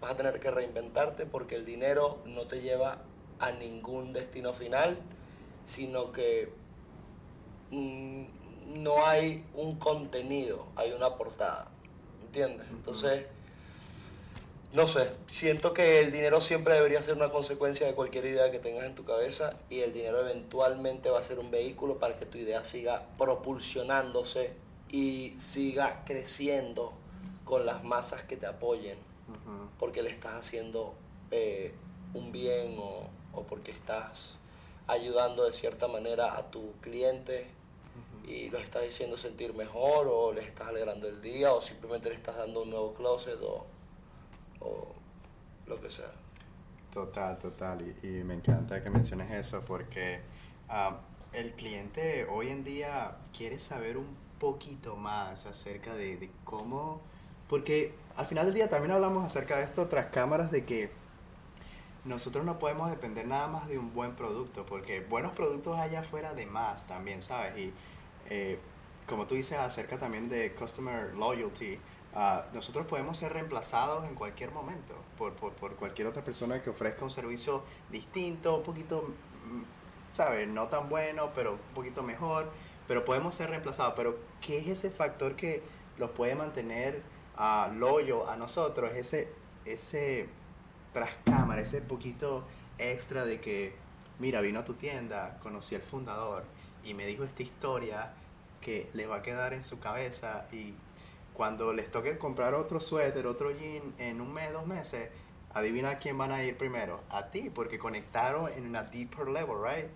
vas a tener que reinventarte porque el dinero no te lleva a ningún destino final, sino que mm, no hay un contenido, hay una portada, ¿entiendes? Entonces no sé, siento que el dinero siempre debería ser una consecuencia de cualquier idea que tengas en tu cabeza y el dinero eventualmente va a ser un vehículo para que tu idea siga propulsionándose y siga creciendo con las masas que te apoyen, porque le estás haciendo eh, un bien o, o, porque estás ayudando de cierta manera a tu cliente y lo estás haciendo sentir mejor o le estás alegrando el día o simplemente le estás dando un nuevo closet o o lo que sea. Total, total. Y, me encanta que menciones eso porque uh, el cliente hoy en día quiere saber un poquito más acerca de, de, cómo... Porque al final del día también hablamos acerca de esto tras cámaras de que nosotros no podemos depender nada más de un buen producto porque buenos productos allá afuera de más también, ¿sabes? Y eh, como tú dices acerca también de customer loyalty, ah, nosotros podemos ser reemplazados en cualquier momento por, por, cualquier otra persona que ofrezca un servicio distinto, un poquito, mm, ¿sabes? No tan bueno, pero un poquito mejor, pero podemos ser reemplazados. Pero, ¿qué es ese factor que los puede mantener uh, loyo a nosotros? Ese, ese tras cámara, ese poquito extra de que, mira, vino a tu tienda, conocí al fundador y me dijo esta historia que le va a quedar en su cabeza y cuando les toque comprar otro suéter, otro jean en un mes, dos meses, adivina a quién van a ir primero, a ti, porque conectaron en una deeper level, right?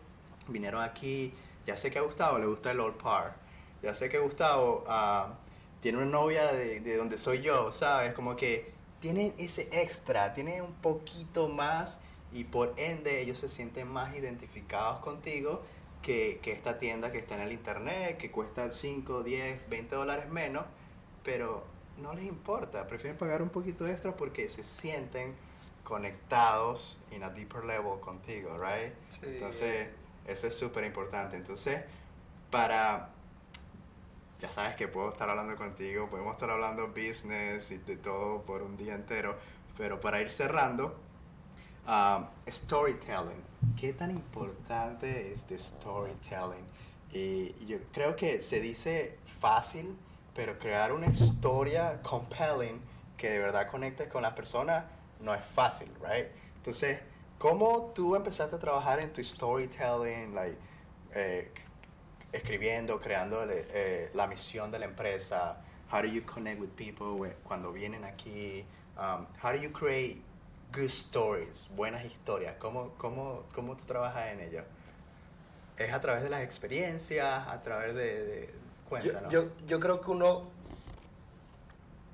Vinieron aquí, ya sé que a Gustavo le gusta el old par, ya sé que Gustavo uh, tiene una novia de, de donde soy yo, ¿sabes? Como que tienen ese extra, tienen un poquito más y por ende ellos se sienten más identificados contigo que, que, esta tienda que está en el internet, que cuesta 5, 10, 20 dólares menos, pero no les importa, prefieren pagar un poquito extra porque se sienten conectados en a deeper level contigo, right? Entonces, eso es súper importante. Entonces, para ya sabes que puedo estar hablando contigo, podemos estar hablando business y de todo por un día entero, pero para ir cerrando, uh, storytelling. ¿Qué tan importante es de storytelling? Y yo creo que se dice fácil, pero crear una historia compelling que de verdad conecte con las personas no es fácil, right? Entonces, ¿cómo tú empezaste a trabajar en tu storytelling? Like, eh, escribiendo, creando eh, la misión de la empresa, how do you connect with people cuando vienen aquí, um, how do you create good stories, buenas historias, ¿Cómo, cómo, cómo tú trabajas en ello? ¿Es a través de las experiencias, a través de... de cuéntanos. Yo, yo, yo, creo que uno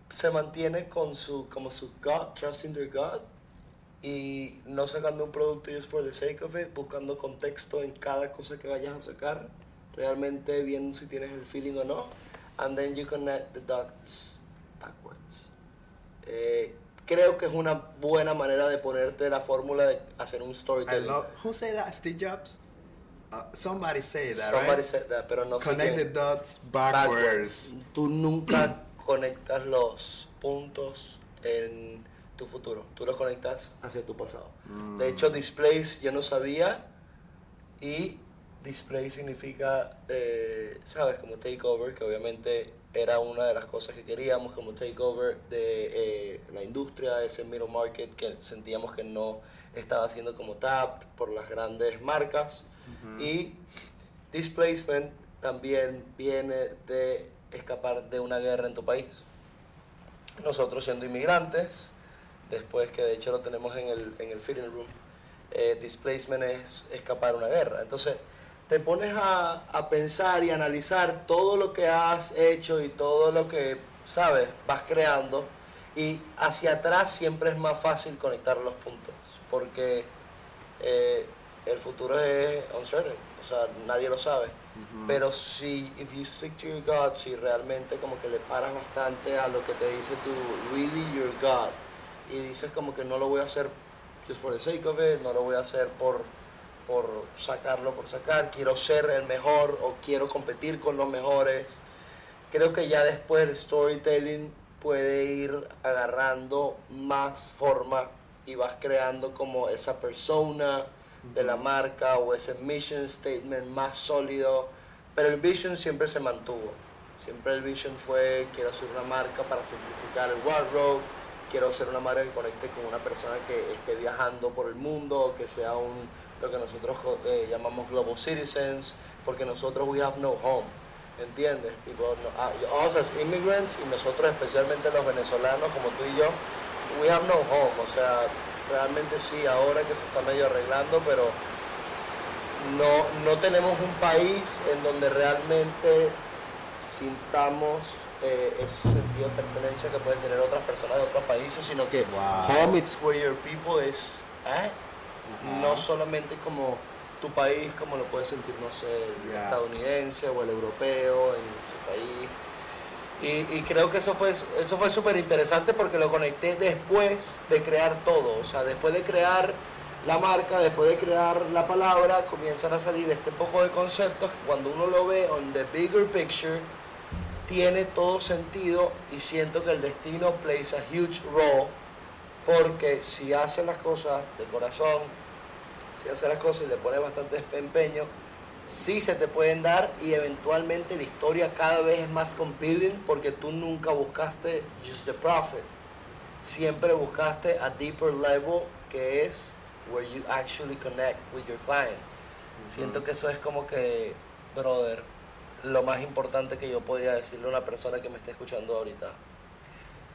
se mantiene con su, como su God, trusting their God, y no sacando un producto just for the sake of it, buscando contexto en cada cosa que vayas a sacar realmente viendo si tienes el feeling o no, and then you connect the dots backwards. Eh, creo que es una buena manera de ponerte la fórmula de hacer un storytelling. I love, who said that? Steve Jobs? Uh, somebody said that, Somebody said that, pero no Connect the dots backwards. Tú nunca *clears throat* conectas los puntos en tu futuro. Tú los conectas hacia tu pasado. De hecho, mm. Displays yo no sabía y display significa, eh, ¿sabes? Como takeover, que obviamente era una de las cosas que queríamos como takeover de eh, la industria, ese middle market que sentíamos que no estaba siendo como tapped por las grandes marcas. Y displacement también viene de escapar de una guerra en tu país. Nosotros siendo inmigrantes, después que de hecho lo tenemos en el, en el room, eh, displacement es escapar de una guerra. Entonces, te pones a, a, pensar y analizar todo lo que has hecho y todo lo que, sabes, vas creando. Y hacia atrás siempre es más fácil conectar los puntos, porque eh, el futuro es uncertain, o sea, nadie lo sabe. Pero si, if you stick to your God, si realmente como que le paras bastante a lo que te dice tu really your God, y dices como que no lo voy a hacer just for the sake of it, no lo voy a hacer por por sacarlo, por sacar, quiero ser el mejor o quiero competir con los mejores. Creo que ya después el storytelling puede ir agarrando más forma y vas creando como esa persona de la marca o ese mission statement más sólido, pero el vision siempre se mantuvo. Siempre el vision fue quiero ser una marca para simplificar el wardrobe, quiero ser una marca que conecte con una persona que esté viajando por el mundo, que sea un lo que nosotros eh, llamamos global citizens, porque nosotros we have no home, ¿entiendes? Tipo, no, ah, as immigrants y nosotros especialmente los venezolanos como tú y yo, we have no home, o sea, realmente sí, ahora que se está medio arreglando, pero no, no tenemos un país en donde realmente sintamos eh, ese sentido de pertenencia que pueden tener otras personas de otros países, sino que home it's where your people is at no solamente como tu país, como lo puede sentir, no sé, el estadounidense o el europeo en su país. Y, creo que eso fue eso fue súper interesante porque lo conecté después de crear todo, o sea, después de crear la marca, después de crear la palabra, comienzan a salir este poco de conceptos que cuando uno lo ve on the bigger picture, tiene todo sentido y siento que el destino plays a huge role porque si hace las cosas de corazón, si hace las cosas y le pone bastante empeño, sí se te pueden dar y eventualmente la historia cada vez es más compelling porque tú nunca buscaste just the profit. Siempre buscaste a deeper level que es where you actually connect with your client. Siento que eso es como que, brother, lo más importante que yo podría decirle a una persona que me esté escuchando ahorita.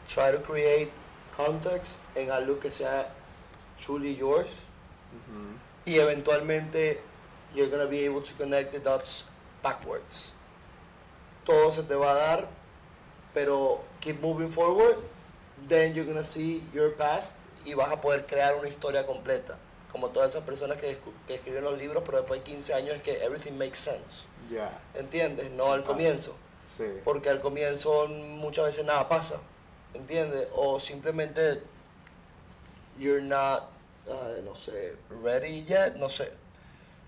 Try to create context en algo que sea truly yours y eventualmente you're going to be able to connect the dots backwards. Todo se te va a dar, pero keep moving forward, then you're going to see your past y vas a poder crear una historia completa. Como todas esas personas que, que escriben los libros, pero después de 15 años es que everything makes sense. Ya. ¿Entiendes? No al comienzo. Sí. Porque al comienzo muchas veces nada pasa. ¿Entiendes? O simplemente you're not, uh, no sé, ready yet, no sé.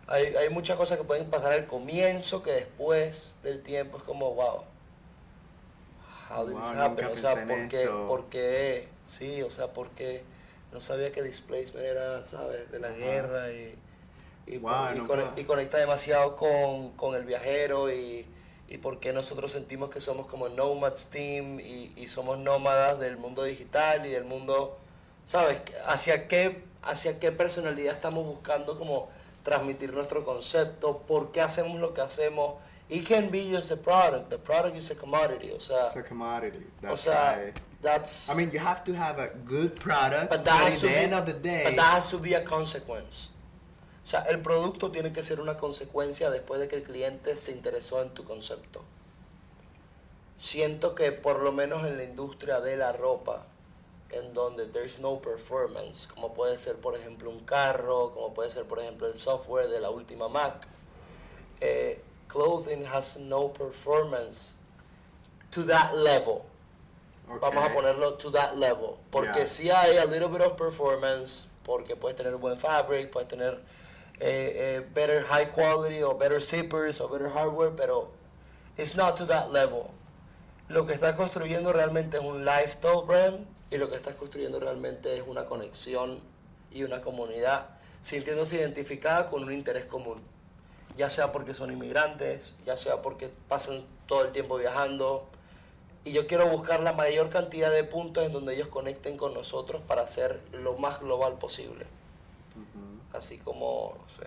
Hay, hay muchas cosas que pueden pasar al comienzo que después del tiempo es como, wow. How did Wow, this happen? O sea, ¿por qué? esto. ¿Por qué? Sí, o sea, porque no sabía que displacement era, ¿sabes? De la guerra y, y, Wow, y, conecta demasiado con, con el viajero y, y por qué nosotros sentimos que somos como nomads team y, y somos nómadas del mundo digital y del mundo, ¿sabes? ¿Hacia qué, hacia qué personalidad estamos buscando como transmitir nuestro concepto? ¿Por qué hacemos lo que hacemos? It can be just the product. The product is a commodity. O sea, It's a commodity. o That's sea right. that's... I mean, you have to have a good product, But but, that at has to the be- end of the day, but that has to be a consequence. O sea, el producto tiene que ser una consecuencia después de que el cliente se interesó en tu concepto. Siento que por lo menos en la industria de la ropa, en donde there's no performance, como puede ser por ejemplo un carro, como puede ser por ejemplo el software de la última Mac, eh, clothing has no performance to that level. Vamos a ponerlo to that level. Porque Yeah. si hay a little bit of performance, porque puedes tener buen fabric, puedes tener eh, eh, better high quality o better zippers o better hardware, pero it's not to that level. Lo que estás construyendo realmente es un lifestyle brand y lo que estás construyendo realmente es una conexión y una comunidad sintiéndose identificada con un interés común. Ya sea porque son inmigrantes, ya sea porque pasan todo el tiempo viajando, y yo quiero buscar la mayor cantidad de puntos en donde ellos conecten con nosotros para hacer lo más global posible. Así como, no sé,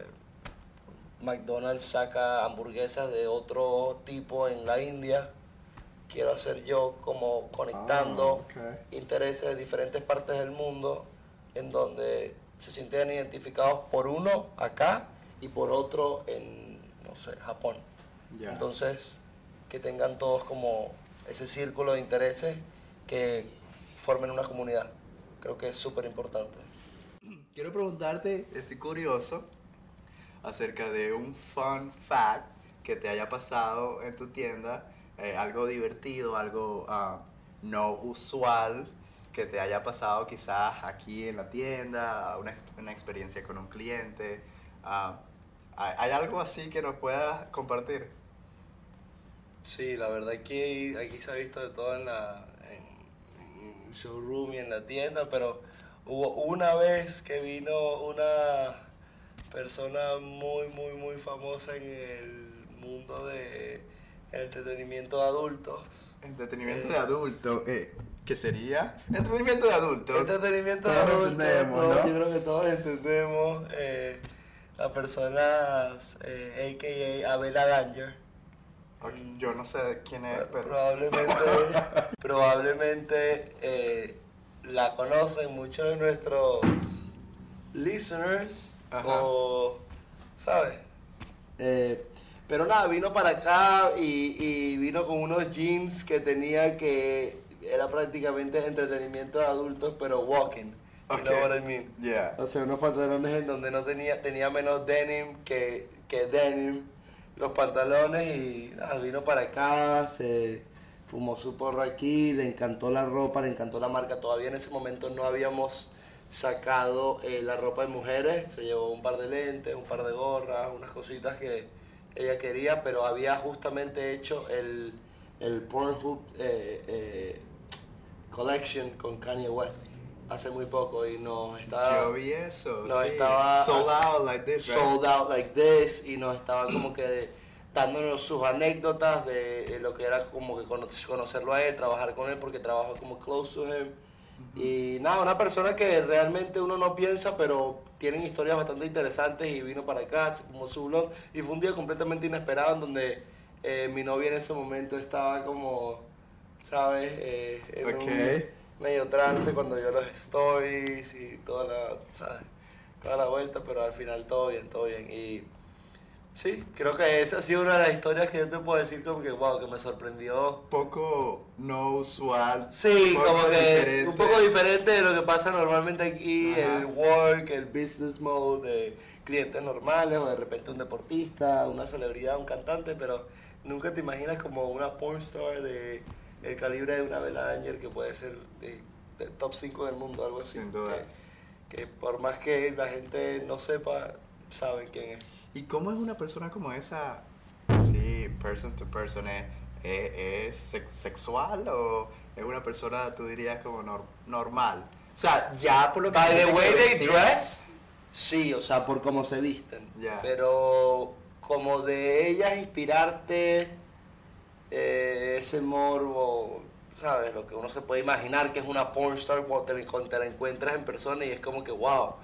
McDonald's saca hamburguesas de otro tipo en la India, quiero hacer yo como conectando Ah, intereses de diferentes partes del mundo en donde se sienten identificados por uno acá y por otro en, no sé, Japón. Entonces, que tengan todos como ese círculo de intereses que formen una comunidad. Creo que es súper importante. *clears throat* Quiero preguntarte, estoy curioso, acerca de un fun fact que te haya pasado en tu tienda, eh, algo divertido, algo ah, no usual que te haya pasado quizás aquí en la tienda, una, una experiencia con un cliente. ah, ¿hay, algo así que nos puedas compartir? Sí, la verdad que aquí se ha visto de todo en la en, showroom y en la tienda, pero hubo una vez que vino una persona muy, muy, muy famosa en el mundo de entretenimiento de adultos. Entretenimiento Eh. de adulto, eh, ¿qué sería? Entretenimiento de adulto. Entretenimiento de Todos adultos, entendemos, todos- ¿no? yo creo que todos entendemos. Eh, la persona, eh, a.k.a. Abela Danger. Ok, Yo no sé quién es, pero... Probablemente, *laughs* probablemente eh, la conocen muchos de nuestros listeners Ajá. o, ¿sabes? Eh, pero nada, vino para acá y, y vino con unos jeans que tenía que era prácticamente entretenimiento de adultos, pero walking. You know what I mean? Yeah. O sea, unos pantalones en donde no tenía, tenía menos denim que, que denim, los pantalones y nada, vino para acá, se fumó su porro aquí, le encantó la ropa, le encantó la marca. Todavía en ese momento no habíamos sacado eh, la ropa de mujeres, se llevó un par de lentes, un par de gorras, unas cositas que ella quería, pero había justamente hecho el, el Pornhub eh, eh, Collection con Kanye West hace muy poco y nos estaba... Yo vi eso, nos sí. estaba sold out like this, right? sold out like this y nos estaba como que dándonos sus anécdotas de, de lo que era como que cono- conocerlo a él, trabajar con él porque trabaja como close to him. Y nada, una persona que realmente uno no piensa, pero tienen historias bastante interesantes y vino para acá, fumó su blog y fue un día completamente inesperado en donde eh, mi novia en ese momento estaba como, ¿sabes? Eh, en un- Ok. medio trance cuando yo los stories y toda la, ¿sabes? toda la vuelta, pero al final todo bien, todo bien. Y sí, creo que esa ha sido una de las historias que yo te puedo decir como que, wow, que me sorprendió. poco no usual. Sí, poco como que diferente. un poco diferente de lo que pasa normalmente aquí, Ajá. el work, el business mode de clientes normales o de repente un deportista, una celebridad, un cantante, pero nunca te imaginas como una pornstar de el calibre de una Bella Danger que puede ser de, de top 5 del mundo, algo así. Sin duda. Que, que por más que la gente no sepa, saben quién es. ¿Y cómo es una persona como esa? Sí, person to person. ¿Es, es, es sex- sexual o es una persona, tú dirías, como nor- normal? O sea, ya por lo que... By the way they dress, sí, o sea, por cómo se visten. Ya. Pero como de ellas inspirarte eh, ese morbo, ¿sabes? Lo que uno se puede imaginar que es una pornstar cuando te, te la encuentras en persona y es como que, wow,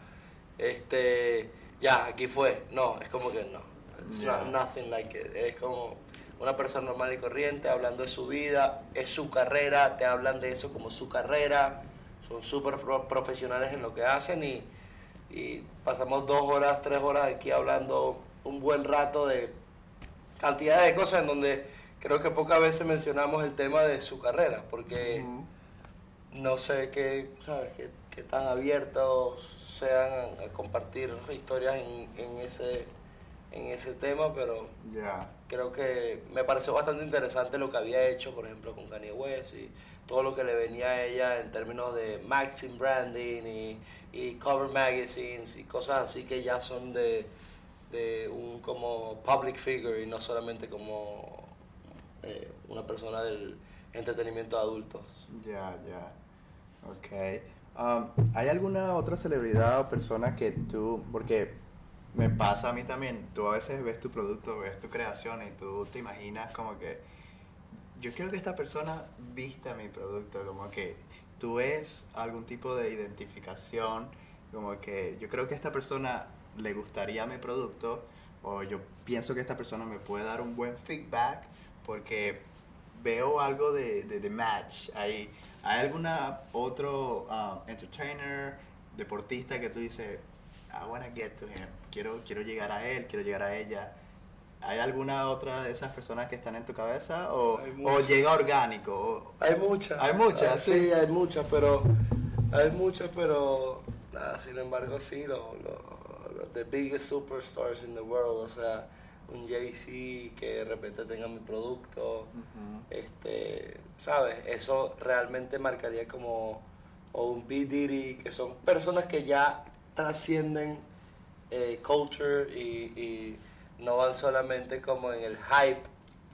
este, ya, aquí fue. No, es como que no. It's not- nothing like it. Es como una persona normal y corriente hablando de su vida, es su carrera, te hablan de eso como su carrera, son súper pro- profesionales en lo que hacen y, y pasamos dos horas, tres horas aquí hablando un buen rato de cantidad de cosas en donde creo que pocas veces mencionamos el tema de su carrera, porque no sé qué, ¿sabes? Qué, qué tan abiertos sean a, compartir historias en, en ese, en ese tema, pero creo que me pareció bastante interesante lo que había hecho, por ejemplo, con Kanye West y todo lo que le venía a ella en términos de Maxim Branding y, y Cover Magazines y cosas así que ya son de, de un como public figure y no solamente como eh, una persona del entretenimiento de adultos. Ya, ya. Ok. ¿Hay alguna otra celebridad o persona que tú, porque me pasa a mí también, tú a veces ves tu producto, ves tu creación y tú te imaginas como que yo quiero que esta persona vista mi producto, como que tú ves algún tipo de identificación, como que yo creo que esta persona le gustaría mi producto o yo pienso que esta persona me puede dar un buen feedback porque veo algo de, de, de match ahí. ¿Hay alguna otro um, entertainer, deportista que tú dices, I wanna get to him, quiero, quiero llegar a él, quiero llegar a ella? ¿Hay alguna otra de esas personas que están en tu cabeza o, o llega orgánico? o- Hay muchas. Hay muchas, Ah, sí. hay muchas, pero. Hay muchas, pero. Nada, sin embargo, sí, los los- los the biggest superstars in the world, o sea, un Jay-Z que de repente tenga mi producto, este, ¿sabes? Eso realmente marcaría como. O un P. Diddy, que son personas que ya trascienden eh, culture y, y no van solamente como en el hype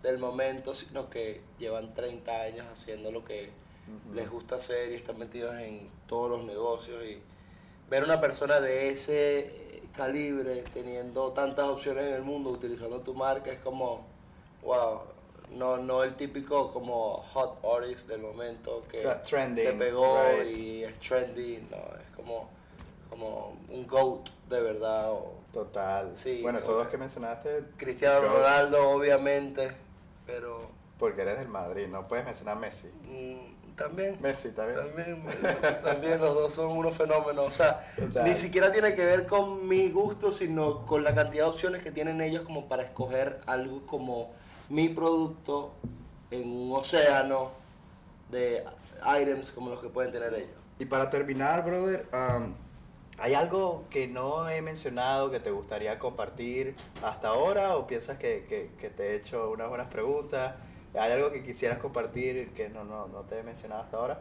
del momento, sino que llevan 30 años haciendo lo que les gusta hacer y están metidos en todos los negocios y ver una persona de ese calibre teniendo tantas opciones en el mundo utilizando tu marca es como wow no no el típico como hot artist del momento que trending, se pegó right. y es trendy no es como como un goat de verdad o Total. Sí, bueno, esos dos que- mencionaste. Cristiano Ronaldo obviamente pero Porque eres del Madrid, no puedes mencionar Messi. mm, también Messi también. También, *laughs* también los dos son unos fenómenos. O sea, Total. ni siquiera tiene que ver con mi gusto, sino con la cantidad de opciones que tienen ellos como para escoger algo como mi producto en un océano de items como los que pueden tener ellos. Y para terminar, brother, um, ¿hay algo que no he mencionado que te gustaría compartir hasta ahora o piensas que, que- que te he hecho unas buenas preguntas? ¿Hay algo que quisieras compartir que no, no, no te he mencionado hasta ahora?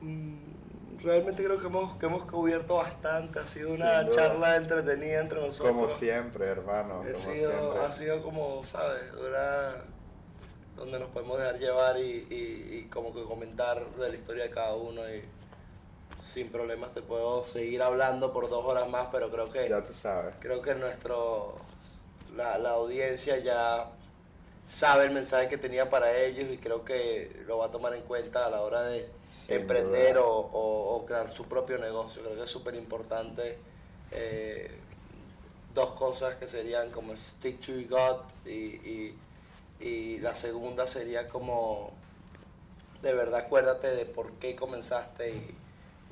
Mm, realmente creo que hemos, que hemos cubierto bastante. Ha sido una charla entretenida entre nosotros. Como siempre, hermano. Ha, sido, ha sido como, ¿sabes? Una, donde nos podemos dejar llevar y, y, como que comentar de la historia de cada uno. Y sin problemas te puedo seguir hablando por dos horas más, pero creo que. Ya tú sabes. Creo que nuestro. La, la audiencia ya sabe el mensaje que tenía para ellos y creo que lo va a tomar en cuenta a la hora de emprender o, o, crear su propio negocio. Creo que es súper importante. Eh, dos cosas que serían como stick to your gut y, y, y, la segunda sería como de verdad acuérdate de por qué comenzaste y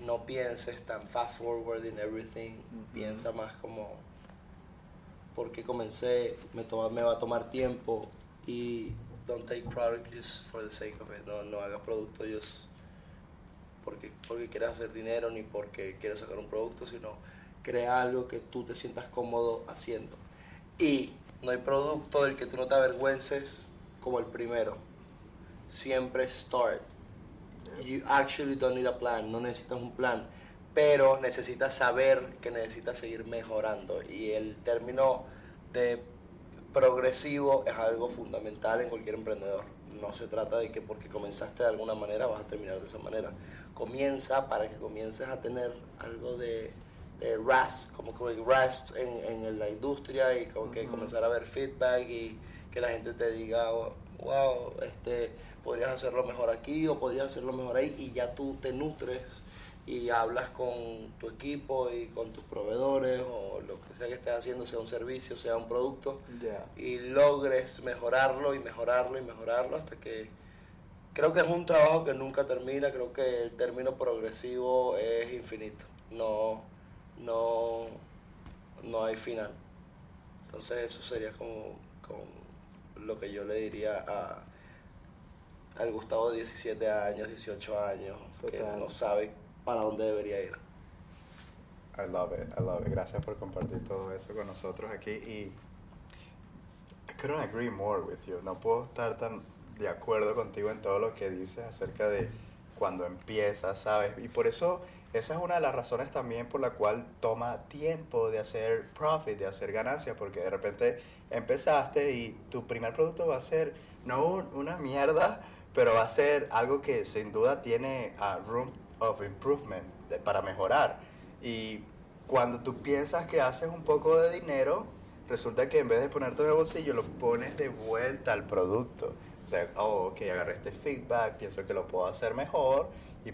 no pienses tan fast forward in everything, piensa más como por qué comencé, me, toma, me va a tomar tiempo, y don't take product just for the sake of it. No, no hagas producto just porque, porque quieres hacer dinero ni porque quieres sacar un producto, sino crea algo que tú te sientas cómodo haciendo. Y no hay producto del que tú no te avergüences como el primero. Siempre start. You actually don't need a plan, no necesitas un plan, pero necesitas saber que necesitas seguir mejorando. Y el término de progresivo es algo fundamental en cualquier emprendedor. No se trata de que porque comenzaste de alguna manera vas a terminar de esa manera. Comienza para que comiences a tener algo de, de rasp, como que rasp en, en, la industria y como que comenzar a ver feedback y que la gente te diga, wow, este, podrías hacerlo mejor aquí o podrías hacerlo mejor ahí y ya tú te nutres y hablas con tu equipo y con tus proveedores o lo que sea que estés haciendo, sea un servicio, sea un producto, y logres mejorarlo y mejorarlo y mejorarlo hasta que creo que es un trabajo que nunca termina, creo que el término progresivo es infinito, no, no, no hay final. Entonces eso sería como, lo que yo le diría a al Gustavo de 17 años, 18 años, que no sabe para dónde debería ir. I love it, I love it. Gracias por compartir todo eso con nosotros aquí y I couldn't agree more with you. No puedo estar tan de acuerdo contigo en todo lo que dices acerca de cuando empiezas, ¿sabes? Y por eso esa es una de las razones también por la cual toma tiempo de hacer profit, de hacer ganancias, porque de repente empezaste y tu primer producto va a ser no una mierda, pero va a ser algo que sin duda tiene a room of improvement, para mejorar. Y cuando tú piensas que haces un poco de dinero, resulta que en vez de ponerte en el bolsillo, lo pones de vuelta al producto. O sea, oh, ok, agarré este feedback, pienso que lo puedo hacer mejor y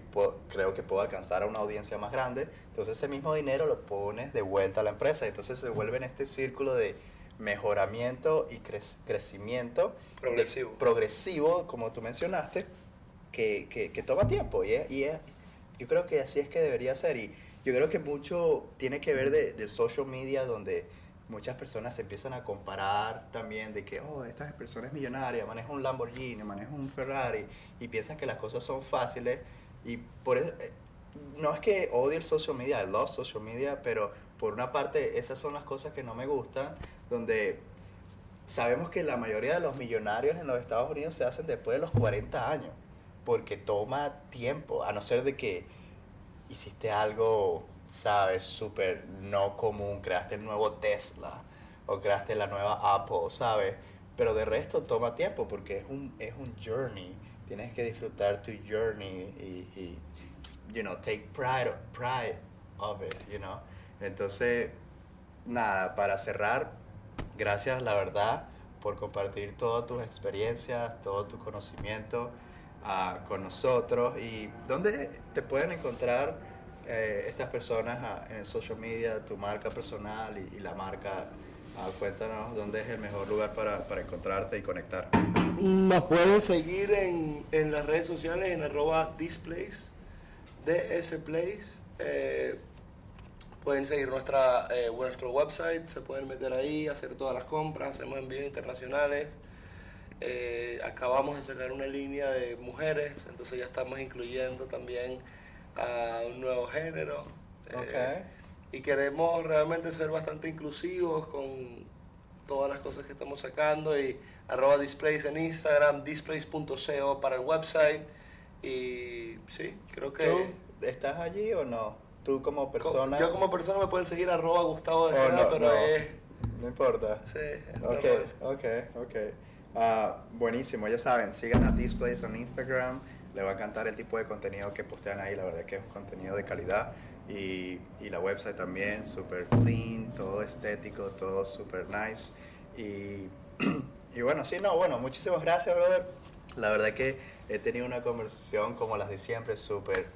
creo que puedo alcanzar a una audiencia más grande. Entonces ese mismo dinero lo pones de vuelta a la empresa. Entonces se vuelve en este círculo de mejoramiento y crecimiento. Progresivo. progresivo, como tú mencionaste, que, que, que toma tiempo y y es, yo creo que así es que debería ser y yo creo que mucho tiene que ver de, de social media donde muchas personas se empiezan a comparar también de que, oh, esta persona es millonaria, maneja un Lamborghini, maneja un Ferrari y piensan que las cosas son fáciles y por eso, eh, no es que odie el social media, I love social media, pero por una parte esas son las cosas que no me gustan, donde sabemos que la mayoría de los millonarios en los Estados Unidos se hacen después de los 40 años porque toma tiempo, a no ser de que hiciste algo, sabes, súper no común, creaste el nuevo Tesla o creaste la nueva Apple, ¿sabes? Pero de resto toma tiempo porque es un, es un journey, tienes que disfrutar tu journey y, y you know, take pride, pride of it, you know. Entonces, nada, para cerrar, gracias la verdad por compartir todas tus experiencias, todo tu conocimiento con nosotros y dónde te pueden encontrar eh, estas personas en el social media, tu marca personal y, la marca. cuéntanos dónde es el mejor lugar para, para, encontrarte y conectar. Nos pueden seguir en, en las redes sociales en arroba displays, dsplays. Eh, pueden seguir nuestra, eh, nuestro website, se pueden meter ahí, hacer todas las compras, hacemos envíos internacionales. Eh, acabamos de sacar una línea de mujeres, entonces ya estamos incluyendo también a un nuevo género. Eh, y queremos realmente ser bastante inclusivos con todas las cosas que estamos sacando y arroba displays en Instagram, displays.co para el website y sí, creo que estás allí o no? Tú como persona... Yo como persona me pueden seguir arroba Gustavo de Oh, Seda, no, pero no. es... No importa. Sí, es Ok, normal. ok, ok. Ah, buenísimo, ya saben, sigan a Displays en Instagram. Le va a encantar el tipo de contenido que postean ahí. La verdad que es un contenido de calidad. Y, y la website también, súper clean, todo estético, todo súper nice. Y, *clears throat* y bueno, sí, no, bueno, muchísimas gracias, brother. La verdad que he tenido una conversación como las de siempre, súper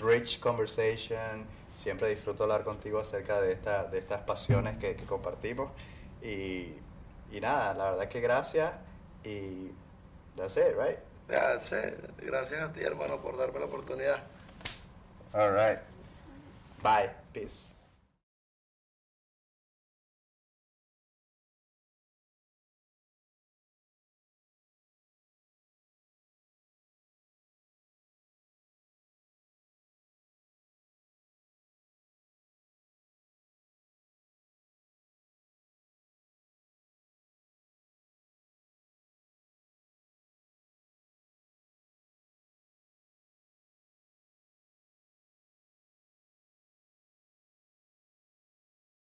rich conversation. Siempre disfruto hablar contigo acerca de, esta, de estas pasiones que, compartimos. Y, y nada, la verdad que gracias. Y that's it, right? Ya sé, gracias a ti hermano por darme la oportunidad. All right. Bye. Peace.